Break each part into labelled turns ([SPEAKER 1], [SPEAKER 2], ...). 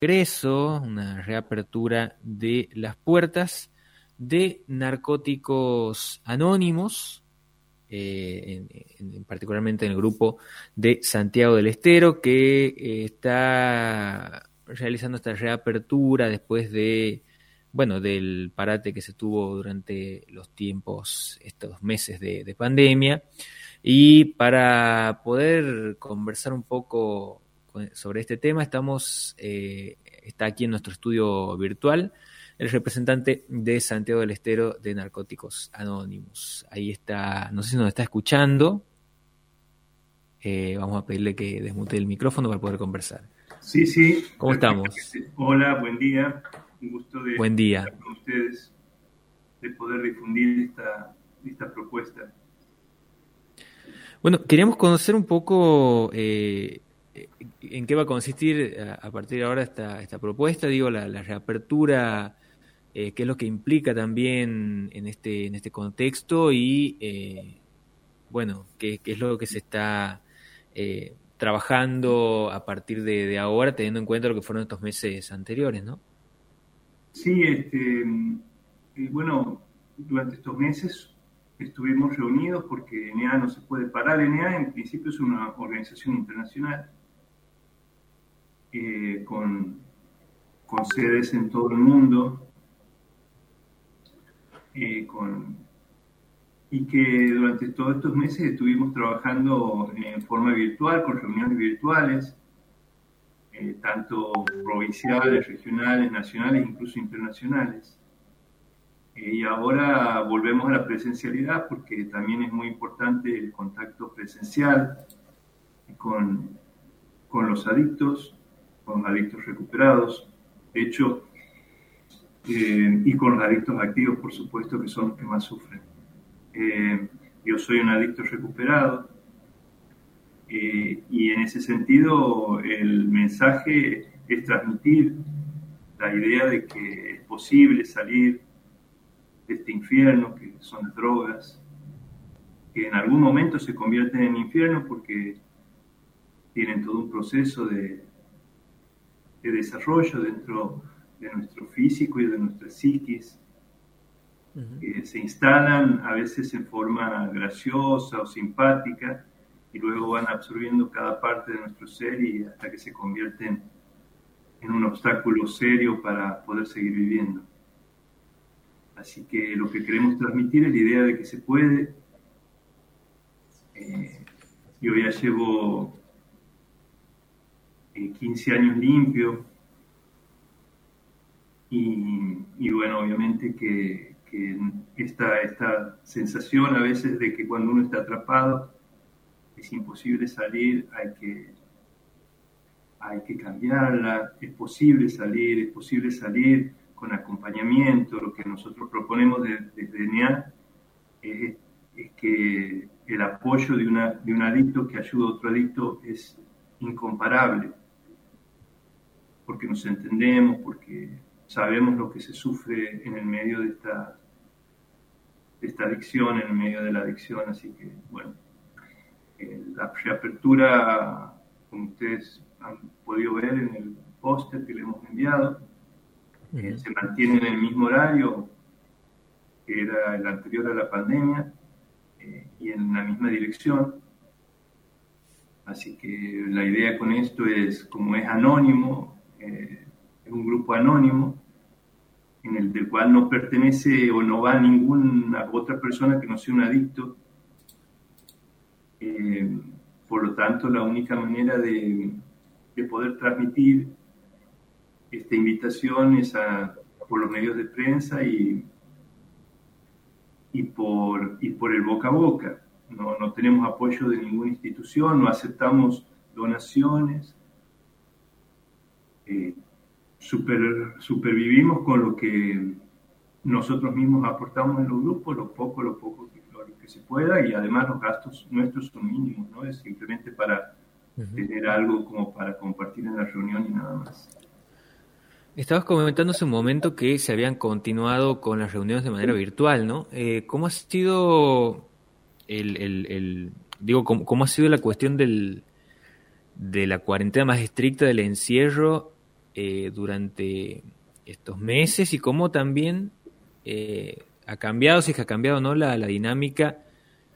[SPEAKER 1] regreso, una reapertura de las puertas de narcóticos anónimos, eh, en, particularmente en el grupo de Santiago del Estero, que eh, está realizando esta reapertura después de, bueno, del parate que se tuvo durante los tiempos, estos meses de, pandemia. Y para poder conversar un poco sobre este tema, estamos, eh, está aquí en nuestro estudio virtual el representante de Santiago del Estero de Narcóticos Anónimos. Ahí está, no sé si nos está escuchando. Eh, vamos a pedirle que desmute el micrófono para poder conversar.
[SPEAKER 2] Sí, sí.
[SPEAKER 1] ¿Cómo estamos?
[SPEAKER 2] Hola, buen día. Un gusto de
[SPEAKER 1] buen día.
[SPEAKER 2] estar con ustedes, de poder difundir esta, esta propuesta.
[SPEAKER 1] Bueno, queríamos conocer un poco eh, en qué va a consistir a partir de ahora esta, esta propuesta, digo, la, reapertura eh, qué es lo que implica también en este, en este contexto y, eh, bueno, qué, es lo que se está eh, trabajando a partir de, ahora, teniendo en cuenta lo que fueron estos meses anteriores, ¿no?
[SPEAKER 2] Sí, este, bueno, durante estos meses estuvimos reunidos porque ENEA no se puede parar. ENEA en principio es una organización internacional con, con sedes en todo el mundo eh, y que durante todos estos meses estuvimos trabajando en forma virtual, con reuniones virtuales, eh, tanto provinciales, regionales, nacionales, incluso internacionales. Eh, y ahora volvemos a la presencialidad porque también es muy importante el contacto presencial con los adictos, con adictos recuperados. Hecho, eh, y con los adictos activos, por supuesto, que son los que más sufren. Eh, yo soy un adicto recuperado eh, y en ese sentido el mensaje es transmitir la idea de que es posible salir de este infierno que son las drogas, que en algún momento se convierten en infierno porque tienen todo un proceso de, de desarrollo dentro de nuestro físico y de nuestra psiquis, que se instalan a veces en forma graciosa o simpática y luego van absorbiendo cada parte de nuestro ser y hasta que se convierten en un obstáculo serio para poder seguir viviendo. Así que lo que queremos transmitir es la idea de que se puede. Eh, yo ya llevo 15 eh, años limpio, y, bueno, obviamente que, esta, esta sensación a veces de que cuando uno está atrapado es imposible salir, hay que, hay que cambiarla, es posible salir, es posible salir con acompañamiento. Lo que nosotros proponemos desde NEA es, que el apoyo de, una, de un adicto que ayuda a otro adicto es incomparable, porque nos entendemos, porque sabemos lo que se sufre en el medio de esta, esta adicción, en el medio de la adicción, así que bueno, eh, la reapertura, como ustedes han podido ver en el póster que le hemos enviado, eh, se mantiene en el mismo horario que era el anterior a la pandemia eh, y en la misma dirección. Así que la idea con esto es, como es anónimo, es un grupo anónimo en el del cual no pertenece o no va ninguna otra persona que no sea un adicto. Eh, por lo tanto, la única manera de, poder transmitir esta invitación es por los medios de prensa y, y, por, y por el boca a boca. No, no tenemos apoyo de ninguna institución, no aceptamos donaciones. Eh, super, supervivimos con lo que nosotros mismos aportamos en los grupos, lo poco, lo poco que, que se pueda, y además los gastos nuestros son mínimos, ¿no? Es simplemente para tener algo como para compartir en la reunión y nada más.
[SPEAKER 1] Estabas comentando hace un momento que se habían continuado con las reuniones de manera virtual, ¿no? Eh, ¿Cómo ha sido el, el, digo, cómo, cómo, ha sido la cuestión del, de la cuarentena más estricta del encierro eh, durante estos meses y cómo también eh, ha cambiado, si es que ha cambiado no la, la dinámica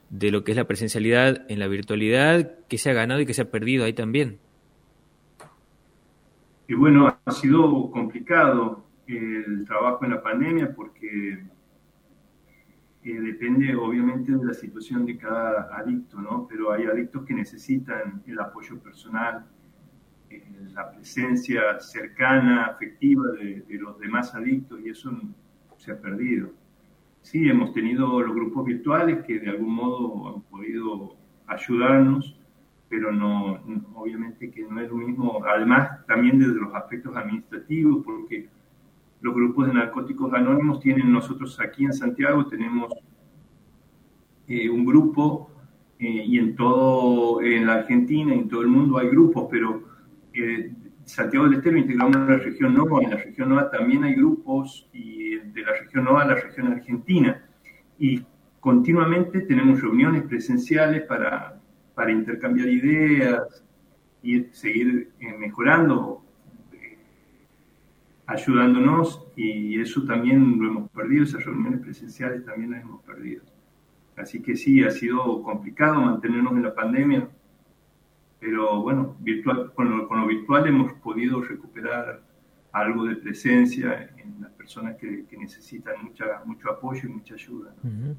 [SPEAKER 1] de lo que es la presencialidad en la virtualidad, que se ha ganado y que se ha perdido ahí también.
[SPEAKER 2] Y bueno, ha sido complicado el trabajo en la pandemia porque eh, depende obviamente de la situación de cada adicto, ¿no? Pero hay adictos que necesitan el apoyo personal, eh, la presencia cercana, afectiva de, de, los demás adictos y eso se ha perdido. Sí, hemos tenido los grupos virtuales que de algún modo han podido ayudarnos, pero no, obviamente que no es lo mismo, además también desde los aspectos administrativos, porque los grupos de narcóticos anónimos tienen nosotros aquí en Santiago, tenemos eh, un grupo eh, y en todo, en la Argentina en todo el mundo hay grupos, pero eh, Santiago del Estero integramos la región NOVA, en la región NOVA también hay grupos y de la región NOVA a la región Argentina. Y continuamente tenemos reuniones presenciales para, para intercambiar ideas y seguir mejorando ayudándonos y eso también lo hemos perdido, esas reuniones presenciales también las hemos perdido. Así que sí, ha sido complicado mantenernos en la pandemia, pero bueno, virtual, con, lo, con lo virtual hemos podido recuperar algo de presencia en las personas que, que necesitan mucha, mucho apoyo y mucha ayuda. ¿no?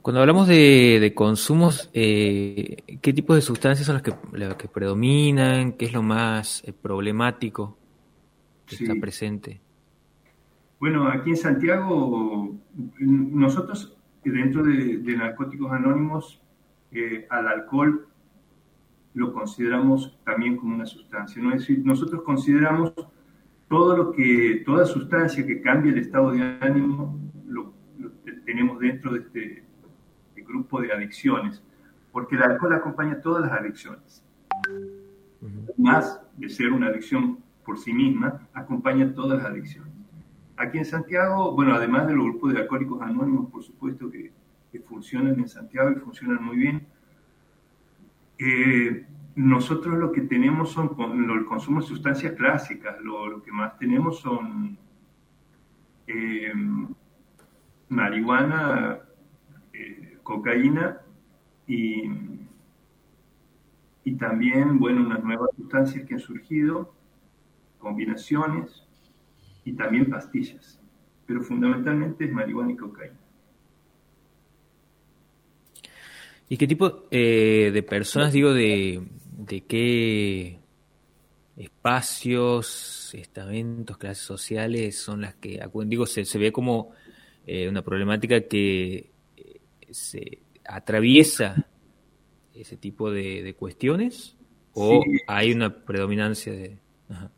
[SPEAKER 1] Cuando hablamos de, de consumos, eh, ¿qué tipo de sustancias son las que, las que predominan? ¿Qué es lo más eh, problemático? que sí. está presente?
[SPEAKER 2] Bueno, aquí en Santiago, nosotros dentro de, de Narcóticos Anónimos, eh, al alcohol lo consideramos también como una sustancia. ¿no? Es decir, nosotros consideramos todo lo que, toda sustancia que cambie el estado de ánimo, lo, lo tenemos dentro de este, este, grupo de adicciones, porque el alcohol acompaña todas las adicciones. Uh -huh. Más de ser una adicción por sí misma, acompaña todas las adicciones. Aquí en Santiago, bueno, además de los grupos de alcohólicos anónimos, por supuesto que, que funcionan en Santiago y funcionan muy bien, eh, nosotros lo que tenemos son con, el consumo de sustancias clásicas, lo, que más tenemos son eh, marihuana, eh, cocaína y, y también, bueno, unas nuevas sustancias que han surgido, combinaciones y también pastillas, pero fundamentalmente es marihuana y cocaína.
[SPEAKER 1] ¿Y qué tipo eh, de personas, digo, de, de qué espacios, estamentos, clases sociales son las que acuden? Digo, se, se ve como eh, una problemática que eh, se atraviesa ese tipo de, de cuestiones o sí. hay una predominancia de... Ajá.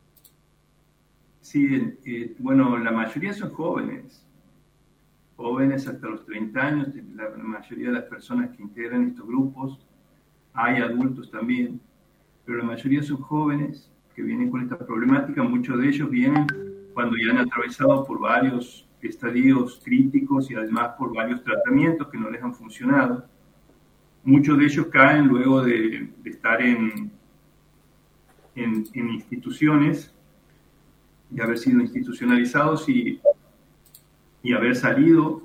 [SPEAKER 2] Sí, eh, bueno, la mayoría son jóvenes, jóvenes hasta los 30 años, la, mayoría de las personas que integran estos grupos, hay adultos también, pero la mayoría son jóvenes que vienen con esta problemática, muchos de ellos vienen cuando ya han atravesado por varios estadios críticos y además por varios tratamientos que no les han funcionado. Muchos de ellos caen luego de, de estar en, en, en instituciones de haber sido institucionalizados y, y haber salido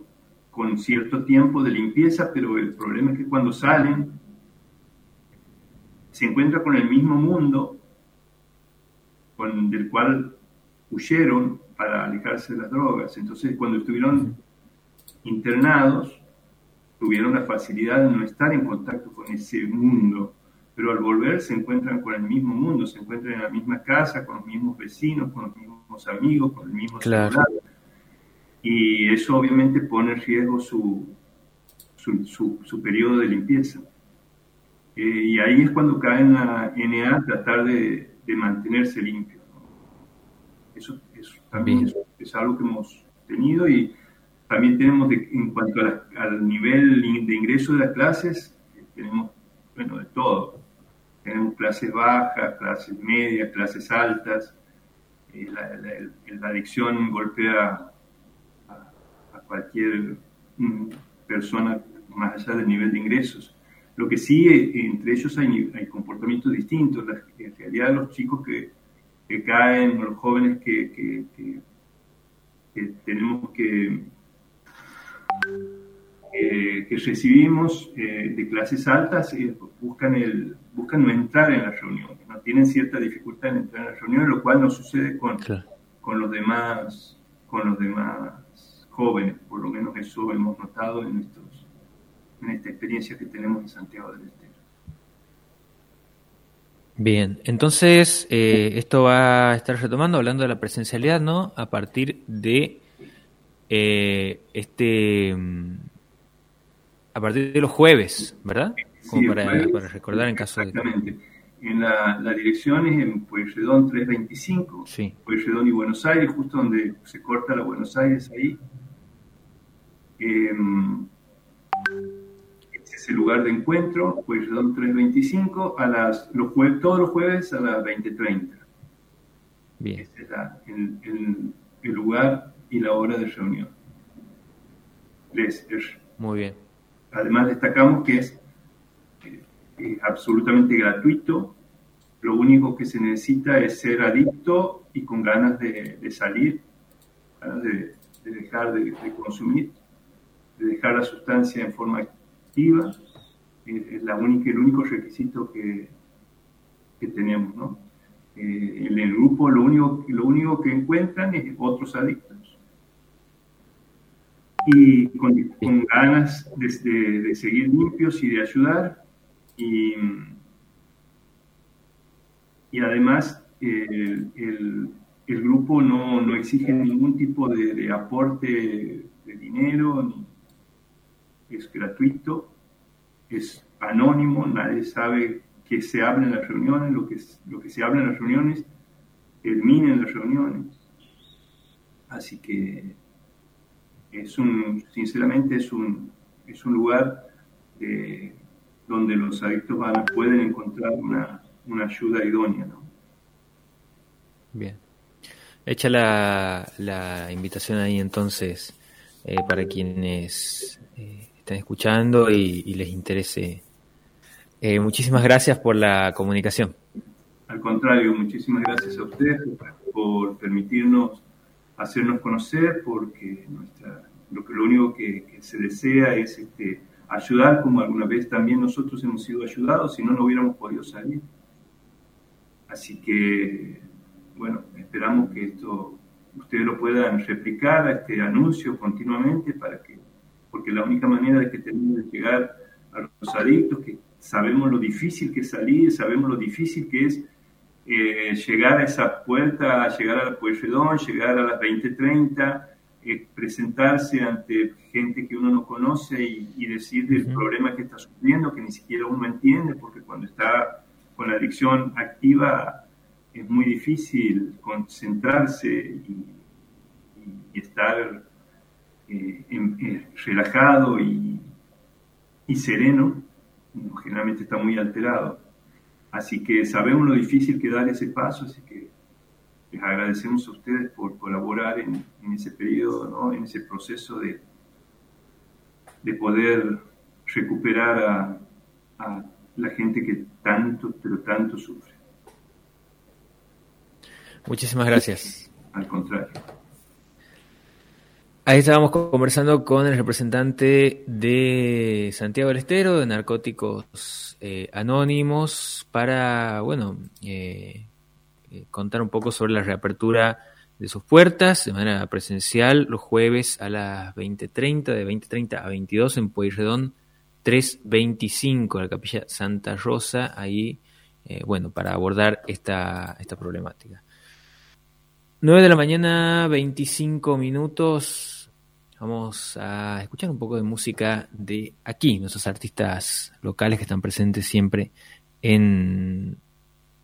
[SPEAKER 2] con cierto tiempo de limpieza, pero el problema es que cuando salen se encuentra con el mismo mundo con, del cual huyeron para alejarse de las drogas. Entonces, cuando estuvieron internados, tuvieron la facilidad de no estar en contacto con ese mundo pero al volver se encuentran con el mismo mundo, se encuentran en la misma casa, con los mismos vecinos, con los mismos amigos, con el mismo
[SPEAKER 1] claro.
[SPEAKER 2] celular. Y eso obviamente pone en riesgo su, su, su, su periodo de limpieza. Eh, y ahí es cuando cae en la NA tratar de, de mantenerse limpio. ¿no? Eso, eso, también es, es, algo que hemos tenido y también tenemos de, en cuanto a la, al nivel de ingreso de las clases, tenemos bueno, de todo tenemos clases bajas, clases medias, clases altas. Eh, la, la, la, adicción golpea cualquier mm, persona más allá del nivel de ingresos. Lo que sí, eh, entre ellos hay, hay comportamientos distintos. La, en realidad los chicos que, que caen, los jóvenes que, tenemos que, que recibimos eh, de clases altas eh, buscan, el, buscan no entrar en las reuniones, ¿no? tienen cierta dificultad en entrar en las reuniones, lo cual no sucede con, con, los, demás, con los demás jóvenes, por lo menos eso hemos notado en, estos, en esta experiencia que tenemos en Santiago del Estero.
[SPEAKER 1] Bien, entonces eh, esto va a estar retomando, hablando de la presencialidad, ¿no? A partir de eh, este, mm, a partir de los jueves, ¿verdad? Como para, recordar en caso
[SPEAKER 2] de... Exactamente. En la, dirección es en Pueyrredón 325, sí. Pueyrredón y Buenos Aires, justo donde se corta la Buenos Aires ahí. Eh, el lugar de encuentro, Pueyrredón 325, a las, los jueves, todos los jueves a las 20.30. Bien. Ese es el, el, lugar y la hora de reunión. Les,
[SPEAKER 1] Muy bien.
[SPEAKER 2] Además destacamos que es, absolutamente gratuito. Lo único que se necesita es ser adicto y con ganas de, salir, ganas de, dejar de, de consumir, de dejar la sustancia en forma es la única, el único requisito que, que tenemos, ¿no? Eh, en el grupo lo único, lo único que encuentran es otros adictos. Y con, ganas de, seguir limpios y de ayudar. Y, y además el, el, grupo no, no, exige ningún tipo de, de aporte de dinero, ni, es gratuito, es anónimo, nadie sabe qué se habla en las reuniones, lo que, lo que se habla en las reuniones termina en las reuniones. Así que es un, sinceramente es un, es un lugar donde los adictos pueden encontrar una, ayuda idónea. ¿no?
[SPEAKER 1] Bien. Echa la, la invitación ahí entonces eh, para quienes eh, estén escuchando y, les interese. Eh, muchísimas gracias por la comunicación.
[SPEAKER 2] Al contrario, muchísimas gracias a ustedes por permitirnos hacernos conocer, porque nuestra, lo, que, lo único que, se desea es este, ayudar, como alguna vez también nosotros hemos sido ayudados, si no, no hubiéramos podido salir. Así que, bueno, esperamos que esto ustedes lo puedan replicar a este anuncio continuamente para que porque la única manera de que tenemos de llegar a los adictos, que sabemos lo difícil que es salir, sabemos lo difícil que es eh, llegar a esa puerta, llegar a la Pueyrredón, llegar a las 20.30, eh, presentarse ante gente que uno no conoce y, decir del problema que está sufriendo, que ni siquiera uno entiende, porque cuando está con la adicción activa es muy difícil concentrarse y, y estar eh, eh, relajado y, sereno, generalmente está muy alterado. Así que sabemos lo difícil que dar ese paso, así que les agradecemos a ustedes por colaborar en, ese periodo, en ese proceso de, de poder recuperar a, a la gente que tanto, pero tanto sufre.
[SPEAKER 1] Muchísimas gracias.
[SPEAKER 2] Al contrario.
[SPEAKER 1] Ahí estábamos conversando con el representante de Santiago del Estero, de Narcóticos eh, Anónimos, para, bueno, eh, eh, contar un poco sobre la reapertura de sus puertas de manera presencial los jueves a las 20.30, de 20.30 a 22 en Pueyrredón 325, la capilla Santa Rosa, ahí, bueno, para abordar esta, esta problemática. 9 de la mañana, 25 minutos. Vamos a escuchar un poco de música de aquí, nuestros artistas locales que están presentes siempre en